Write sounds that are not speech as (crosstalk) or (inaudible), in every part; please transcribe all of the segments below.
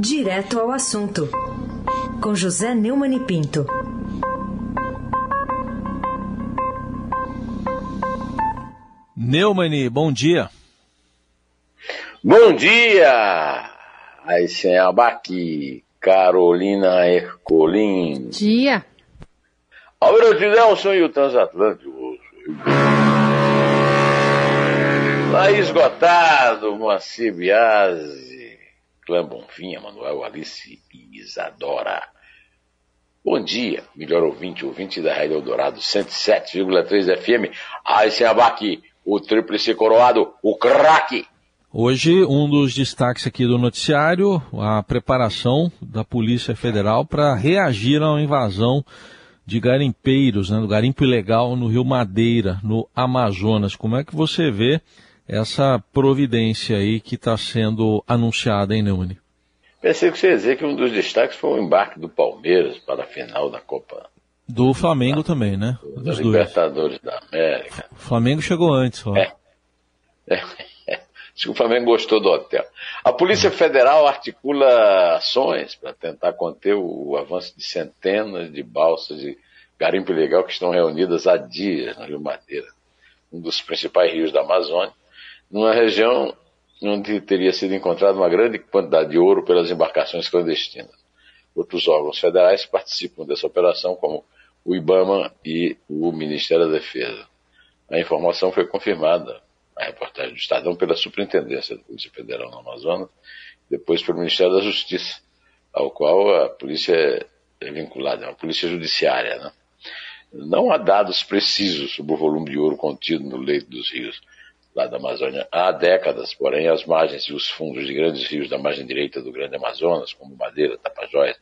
Direto ao assunto, com José Neumann e Pinto. Neumani, bom dia. Bom dia! Aí sem abaque, Carolina Ercolim. Dia. Alberto Nelson e o Transatlântico. Lá esgotado, Moacir Biasi, Clã Bonfim, Manuel Alice e Isadora. Bom dia, melhor ouvinte, ouvinte da Rádio Eldorado 107,3 FM. Sem abaque, o tríplice coroado, o craque. Hoje, um dos destaques aqui do noticiário, a preparação da Polícia Federal para reagir a uma invasão de garimpeiros, né, do garimpo ilegal no Rio Madeira, no Amazonas. Como é que você vê essa providência aí que está sendo anunciada, hein, Neumani? Pensei que você ia dizer que um dos destaques foi o embarque do Palmeiras para a final da Copa. Do Flamengo também, né? Dos Libertadores da América. O Flamengo chegou antes, ó. É. (laughs) é. Acho que o Flamengo gostou do hotel. A Polícia Federal articula ações para tentar conter o avanço de centenas de balsas de garimpo ilegal que estão reunidas há dias no Rio Madeira, um dos principais rios da Amazônia, numa região onde teria sido encontrada uma grande quantidade de ouro pelas embarcações clandestinas. Outros órgãos federais participam dessa operação, como o IBAMA e o Ministério da Defesa. A informação foi confirmada a reportagem do Estadão pela Superintendência da Polícia Federal no Amazonas, depois pelo Ministério da Justiça, ao qual a polícia é vinculada, é uma polícia judiciária. Né? Não há dados precisos sobre o volume de ouro contido no leito dos rios lá da Amazônia há décadas, porém as margens e os fundos de grandes rios da margem direita do Grande Amazonas, como Madeira, Tapajós,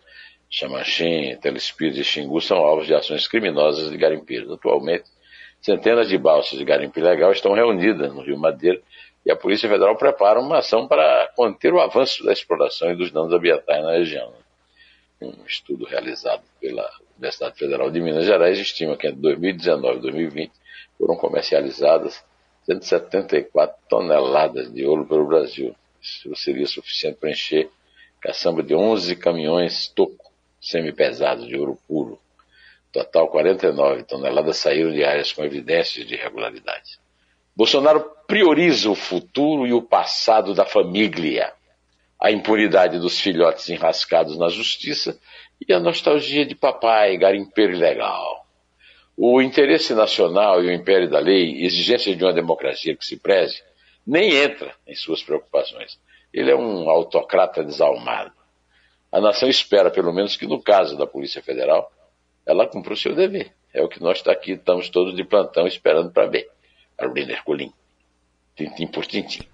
Xamanchim, Telespires e Xingu, são alvos de ações criminosas de garimpeiros. Atualmente, Centenas de balsas de garimpo ilegal estão reunidas no Rio Madeira e a Polícia Federal prepara uma ação para conter o avanço da exploração e dos danos ambientais na região. Um estudo realizado pela Universidade Federal de Minas Gerais estima que entre 2019 e 2020 foram comercializadas 174 toneladas de ouro pelo Brasil. Isso seria suficiente para encher caçamba de 11 caminhões toco semi-pesados de ouro puro Total, 49 toneladas saíram de áreas com evidências de irregularidade. Bolsonaro prioriza o futuro e o passado da família, a impunidade dos filhotes enrascados na justiça e a nostalgia de papai, garimpeiro ilegal. O interesse nacional e o império da lei, exigências de uma democracia que se preze, nem entra em suas preocupações. Ele é um autocrata desalmado. A nação espera, pelo menos, que no caso da Polícia Federal, ela cumpriu o seu dever. É o que nós tá aqui estamos todos de plantão esperando para ver. Carolina Herculin. Tintim por tintim.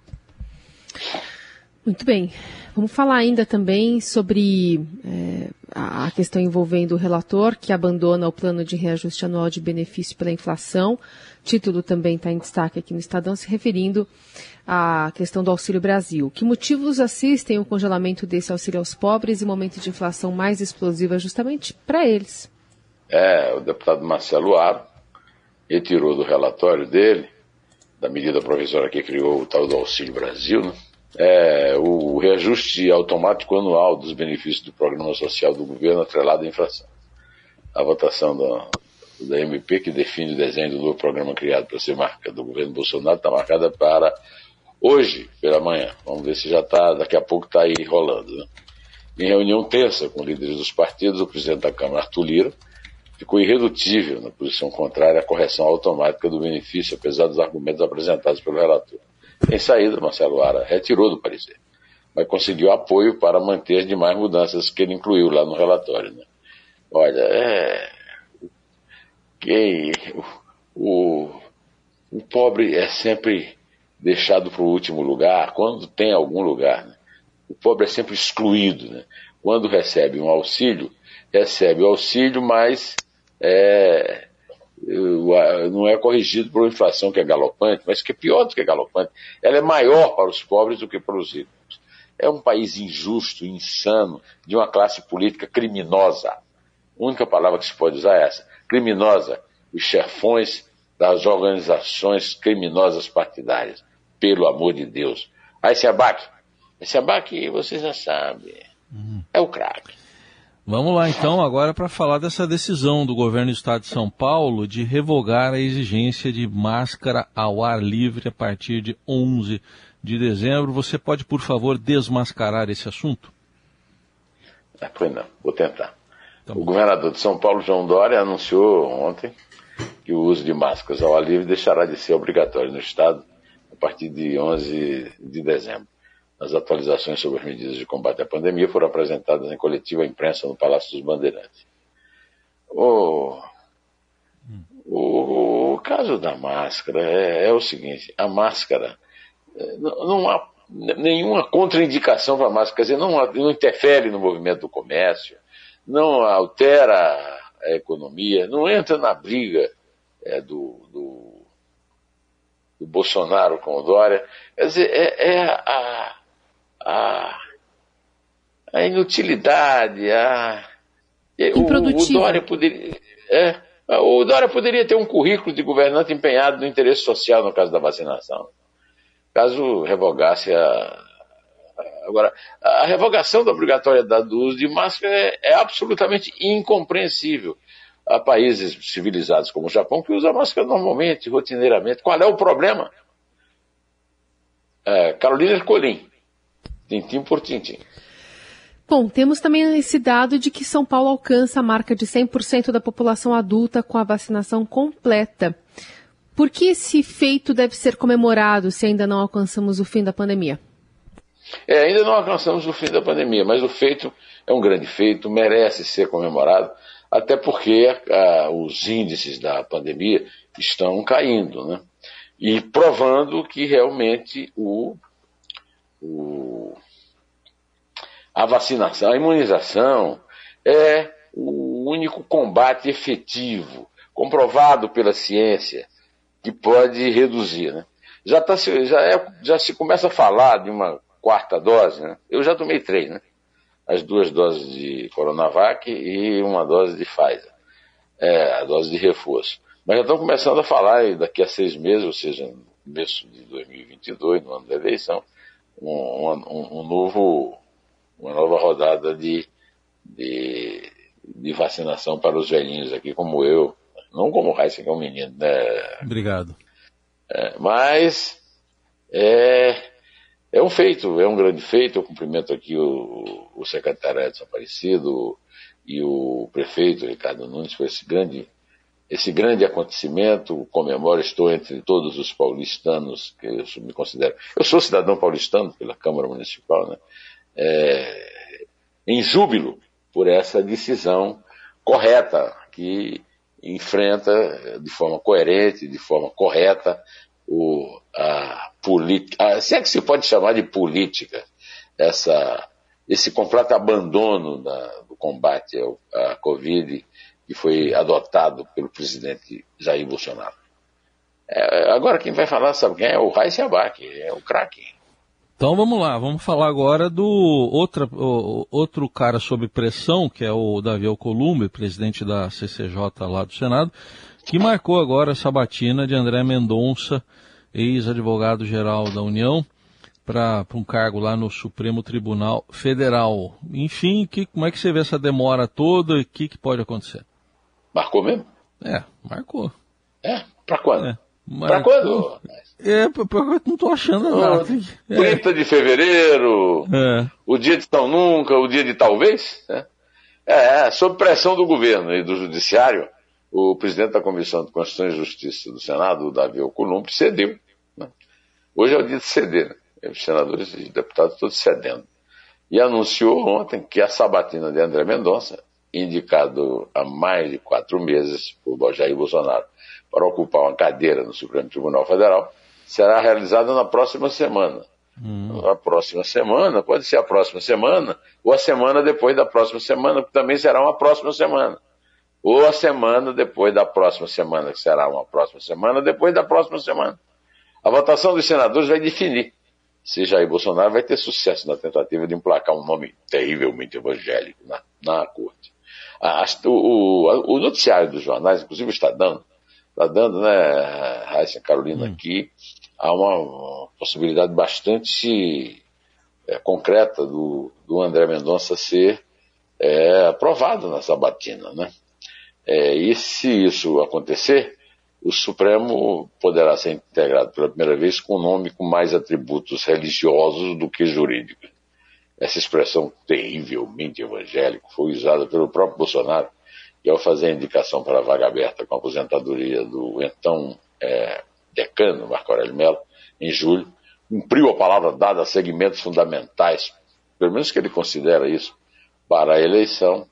Muito bem. Vamos falar ainda também sobre é, a questão envolvendo o relator que abandona o plano de reajuste anual de benefício pela inflação. O título também está em destaque aqui no Estadão, se referindo à questão do Auxílio Brasil. Que motivos assistem o congelamento desse auxílio aos pobres em momento de inflação mais explosiva justamente para eles? É, o deputado Marcelo Aro retirou do relatório dele, da medida provisória que criou o tal do Auxílio Brasil, né? É, o reajuste automático anual dos benefícios do programa social do governo atrelado à inflação. A votação da, da MP, que define o desenho do novo programa criado para ser marca do governo Bolsonaro, está marcada para hoje, pela manhã. Vamos ver se já está, daqui a pouco está aí rolando. Né? Em reunião terça com líderes dos partidos, o presidente da Câmara, Arthur Lira, ficou irredutível na posição contrária à correção automática do benefício, apesar dos argumentos apresentados pelo relator. Em saída, Marcelo Ara retirou do parecer, mas conseguiu apoio para manter as demais mudanças que ele incluiu lá no relatório. Né? Olha, é. Quem, o, o, pobre é sempre deixado para o último lugar, quando tem algum lugar. Né? O pobre é sempre excluído. Né? Quando recebe um auxílio, recebe o auxílio, mas é, não é corrigido por uma inflação que é galopante, mas que é pior do que galopante. Ela é maior para os pobres do que para os ricos. É um país injusto, insano, de uma classe política criminosa. A única palavra que se pode usar é essa: criminosa. Os chefões das organizações criminosas partidárias. Pelo amor de Deus. Aí se abaque. Esse abaque, você já sabe. Uhum. É o craque. Vamos lá então agora para falar dessa decisão do governo do estado de São Paulo de revogar a exigência de máscara ao ar livre a partir de 11 de dezembro. Você pode, por favor, desmascarar esse assunto? É, pois não, vou tentar. Então, o governador de São Paulo, João Dória, anunciou ontem que o uso de máscaras ao ar livre deixará de ser obrigatório no estado a partir de 11 de dezembro. As atualizações sobre as medidas de combate à pandemia foram apresentadas em coletiva à imprensa no Palácio dos Bandeirantes. O, o, o caso da máscara é, é, o seguinte: a máscara não, não há nenhuma contraindicação para a máscara, quer dizer, não, não interfere no movimento do comércio, não altera a economia, não entra na briga é, do, do, do, Bolsonaro com o Dória. Quer dizer, é, é a, a, a inutilidade, a. O, o Dória poderia. É, o Dória poderia ter um currículo de governante empenhado no interesse social no caso da vacinação. Caso revogasse a. Agora, a revogação da obrigatoriedade do uso de máscara é, é absolutamente incompreensível. Há países civilizados como o Japão que usam máscara normalmente, rotineiramente. Qual é o problema? É, Carolina Ercolim, tintim por tintim. Bom, temos também esse dado de que São Paulo alcança a marca de 100% da população adulta com a vacinação completa. Por que esse feito deve ser comemorado se ainda não alcançamos o fim da pandemia? É, ainda não alcançamos o fim da pandemia, mas o feito é um grande feito, merece ser comemorado, até porque ah, os índices da pandemia estão caindo, né? E provando que realmente o, o a vacinação, a imunização é o único combate efetivo, comprovado pela ciência, que pode reduzir. Né? Já, tá, já, é, já se começa a falar de uma quarta dose, né? eu já tomei três, né? as duas doses de Coronavac e uma dose de Pfizer, é, a dose de reforço. Mas já estão começando a falar, daqui a seis meses, ou seja, no começo de 2022, no ano da eleição, um, um, um novo uma nova rodada de, de, de, vacinação para os velhinhos aqui, como eu. Não como o Heisen, que é um menino, né? Obrigado. É, mas é, é um feito, é um grande feito. Eu cumprimento aqui o, o secretário Edson Aparecido e o prefeito Ricardo Nunes por esse grande, esse grande acontecimento. Comemoro, estou entre todos os paulistanos que eu me considero. Eu sou cidadão paulistano pela Câmara Municipal, né? é, em júbilo por essa decisão correta que enfrenta de forma coerente, de forma correta, o, a política, se é que se pode chamar de política, essa, esse completo abandono da, do combate ao, à Covid que foi adotado pelo presidente Jair Bolsonaro. É, agora quem vai falar, sabe quem é? O Raíssa Abac, é o craque. Então vamos lá, vamos falar agora do outra, o, outro cara sob pressão, que é o Davi Alcolumbre, presidente da CCJ lá do Senado, que marcou agora a sabatina de André Mendonça, ex-advogado-geral da União, para um cargo lá no Supremo Tribunal Federal. Enfim, que, como é que você vê essa demora toda e o que, que pode acontecer? Marcou mesmo? É, marcou. É? Para quando? É. Para quando? É, eu não estou achando nada. 30 é. de fevereiro, é. o dia de tão nunca, o dia de talvez. Né? É, sob pressão do governo e do judiciário, o presidente da Comissão de Constituição e Justiça do Senado, o Davi Alcolumbre, cedeu. Né? Hoje é o dia de ceder. Né? Os senadores e deputados todos cedendo. E anunciou ontem que a sabatina de André Mendonça, indicado há mais de quatro meses por Jair Bolsonaro para ocupar uma cadeira no Supremo Tribunal Federal, será realizada na próxima semana. Hum. A próxima semana, pode ser a próxima semana, ou a semana depois da próxima semana, que também será uma próxima semana. Ou a semana depois da próxima semana, que será uma próxima semana, depois da próxima semana. A votação dos senadores vai definir se Jair Bolsonaro vai ter sucesso na tentativa de emplacar um nome terrivelmente evangélico na, na corte. A, o, o, o, noticiário dos jornais, inclusive está dando, está dando, né, Raíssa Carolina, hum. aqui, há uma possibilidade bastante é, concreta do, do, André Mendonça ser é, aprovado na sabatina. Né? É, e se isso acontecer, o Supremo poderá ser integrado pela primeira vez com um nome com mais atributos religiosos do que jurídicos. Essa expressão terrivelmente evangélica foi usada pelo próprio Bolsonaro, e ao fazer a indicação para a vaga aberta com a aposentadoria do então é, decano Marco Aurélio Mello, em julho, cumpriu a palavra dada a segmentos fundamentais, pelo menos que ele considera isso, para a eleição,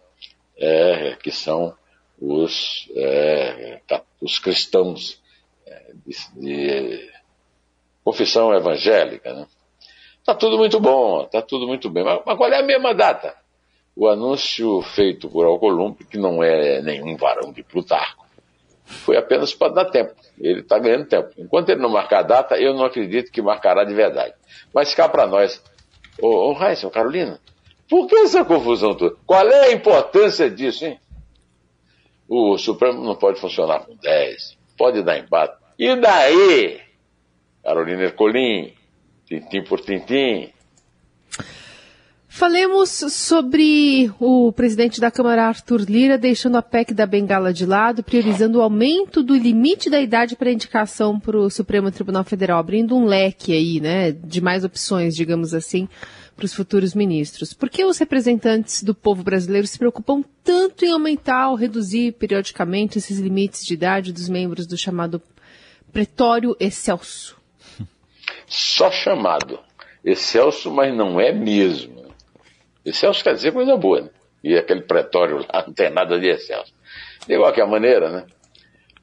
é, que são os, é, os cristãos é, de, de, confissão evangélica. Né? Tá tudo muito bom, tá tudo muito bem. Mas, mas, qual é a mesma data? O anúncio feito por Alcolumbre, que não é nenhum varão de Plutarco, foi apenas para dar tempo. Ele está ganhando tempo. Enquanto ele não marcar a data, eu não acredito que marcará de verdade. Mas cá para nós. Ô, ô Raíssa, Carolina, por que essa confusão toda? Qual é a importância disso, hein? O Supremo não pode funcionar com 10, pode dar empate. E daí? Carolina Ercolim, tintim por tintim. Falemos sobre o presidente da Câmara, Arthur Lira, deixando a PEC da Bengala de lado, priorizando o aumento do limite da idade para indicação para o Supremo Tribunal Federal, abrindo um leque aí, né, de mais opções, digamos assim, para os futuros ministros. Por que os representantes do povo brasileiro se preocupam tanto em aumentar ou reduzir periodicamente esses limites de idade dos membros do chamado Pretório Excelso? Só chamado Excelso, mas não é mesmo. Excelso quer dizer coisa boa, né? E aquele pretório lá (laughs) não tem nada de excelso. De qualquer maneira, né?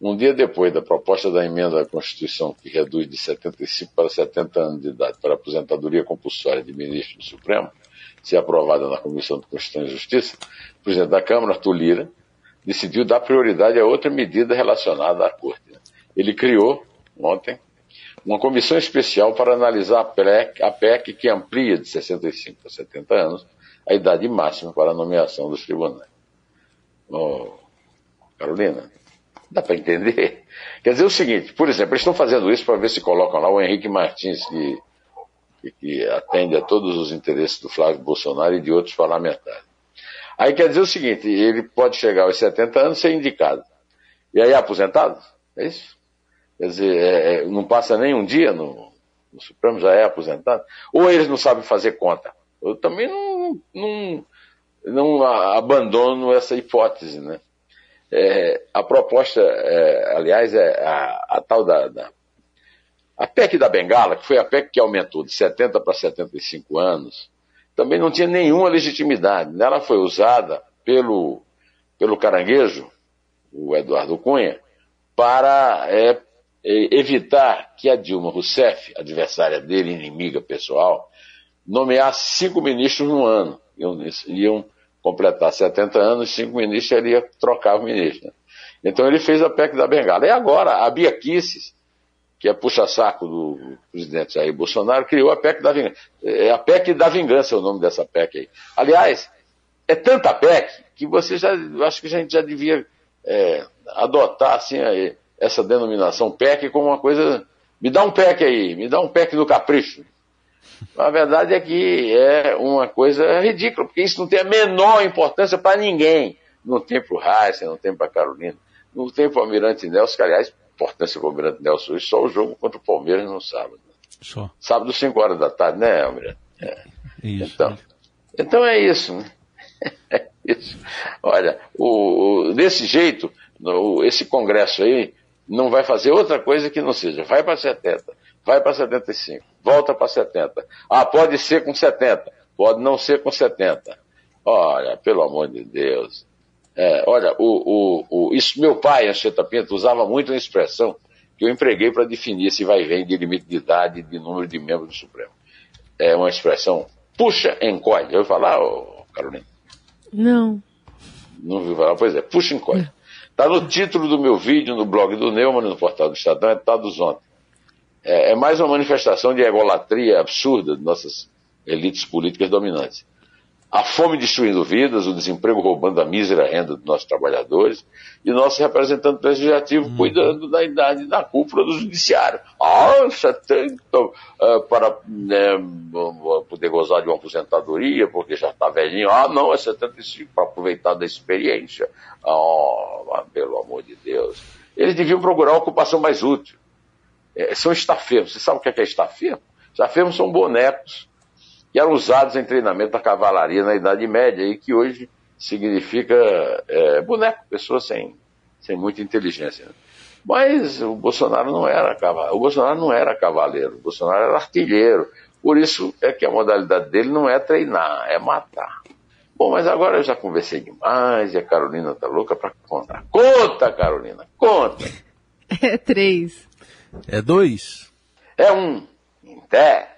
Um dia depois da proposta da emenda à Constituição que reduz de 75 para 70 anos de idade para aposentadoria compulsória de ministro do Supremo, ser aprovada na Comissão de Constituição e Justiça, o presidente da Câmara, Arthur Lira, decidiu dar prioridade a outra medida relacionada à Corte. Né? Ele criou, ontem, uma comissão especial para analisar a PEC, a PEC que amplia de 65 a 70 anos a idade máxima para a nomeação dos tribunais. Oh, Carolina, dá para entender? Quer dizer o seguinte, por exemplo, eles estão fazendo isso para ver se colocam lá o Henrique Martins, que, que, atende a todos os interesses do Flávio Bolsonaro e de outros parlamentares. Aí quer dizer o seguinte, ele pode chegar aos 70 anos e ser indicado. E aí é aposentado? É isso? Quer dizer, é, é, não passa nem um dia no, no Supremo, já é aposentado? Ou eles não sabem fazer conta? Eu também não, não, não abandono essa hipótese, né? É, a proposta, é, aliás, é a, a tal da, da, A PEC da Bengala, que foi a PEC que aumentou de 70 para 75 anos, também não tinha nenhuma legitimidade. Ela foi usada pelo, pelo caranguejo, o Eduardo Cunha, para é, evitar que a Dilma Rousseff, adversária dele, inimiga pessoal, nomear cinco ministros no ano. Iam, completar 70 anos, cinco ministros, ele ia trocar o ministro. Né? Então ele fez a PEC da Bengala. E agora, a Bia Kicis, que é puxa-saco do presidente Jair Bolsonaro, criou a PEC da Vingança. É a PEC da Vingança é o nome dessa PEC aí. Aliás, é tanta PEC que você já, acho que a gente já devia é, adotar assim, essa denominação PEC como uma coisa. Me dá um PEC aí, me dá um PEC do capricho. A verdade é que é uma coisa ridícula, porque isso não tem a menor importância para ninguém. Não tem para o Heisen, não tem para a Carolina, não tem para o Almirante Nelson, que aliás, importância para o Almirante Nelson hoje, só o jogo contra o Palmeiras no sábado. Só. Sábado, 5 horas da tarde, né, Almirante? É. Isso. Então, então é isso. Né? (laughs) É isso. Olha, o, o, desse jeito, no, esse congresso aí não vai fazer outra coisa que não seja, vai para 70, vai para 75, volta para 70. Ah, pode ser com 70, pode não ser com 70. Olha, pelo amor de Deus. É, olha, o, o, o, isso meu pai, Anchieta Pinto, usava muito uma expressão que eu empreguei para definir se vai e vem de limite de idade de número de membros do Supremo. É uma expressão, puxa, encolhe. Eu falar, oh, Carolina? Não. Não viu falar? Pois é, puxa, encolhe. Está no título do meu vídeo no blog do Neumann, no portal do Estadão, é dados ontem é, é mais uma manifestação de egolatria absurda de nossas elites políticas dominantes. A fome destruindo vidas, o desemprego roubando a mísera renda dos nossos trabalhadores, e nosso representante legislativo uhum. cuidando da idade da cúpula do judiciário. Ah, 70 uh, para né, poder gozar de uma aposentadoria, porque já está velhinho. Ah, não, é 75 para aproveitar da experiência. Ah, pelo amor de Deus. Eles deviam procurar uma ocupação mais útil. É, são estafeiros. Você sabe o que é, que é estafeiro? Estafeiros são bonecos que eram usados em treinamento da cavalaria na Idade Média e que hoje significa é, boneco, pessoa sem, sem muita inteligência. Mas o Bolsonaro não era cavaleiro, o Bolsonaro não era cavaleiro, o Bolsonaro era artilheiro. Por isso é que a modalidade dele não é treinar, é matar. Bom, mas agora eu já conversei demais e a Carolina tá louca para contar. Conta, Carolina, conta. (laughs) É três. É dois. É um. Em pé.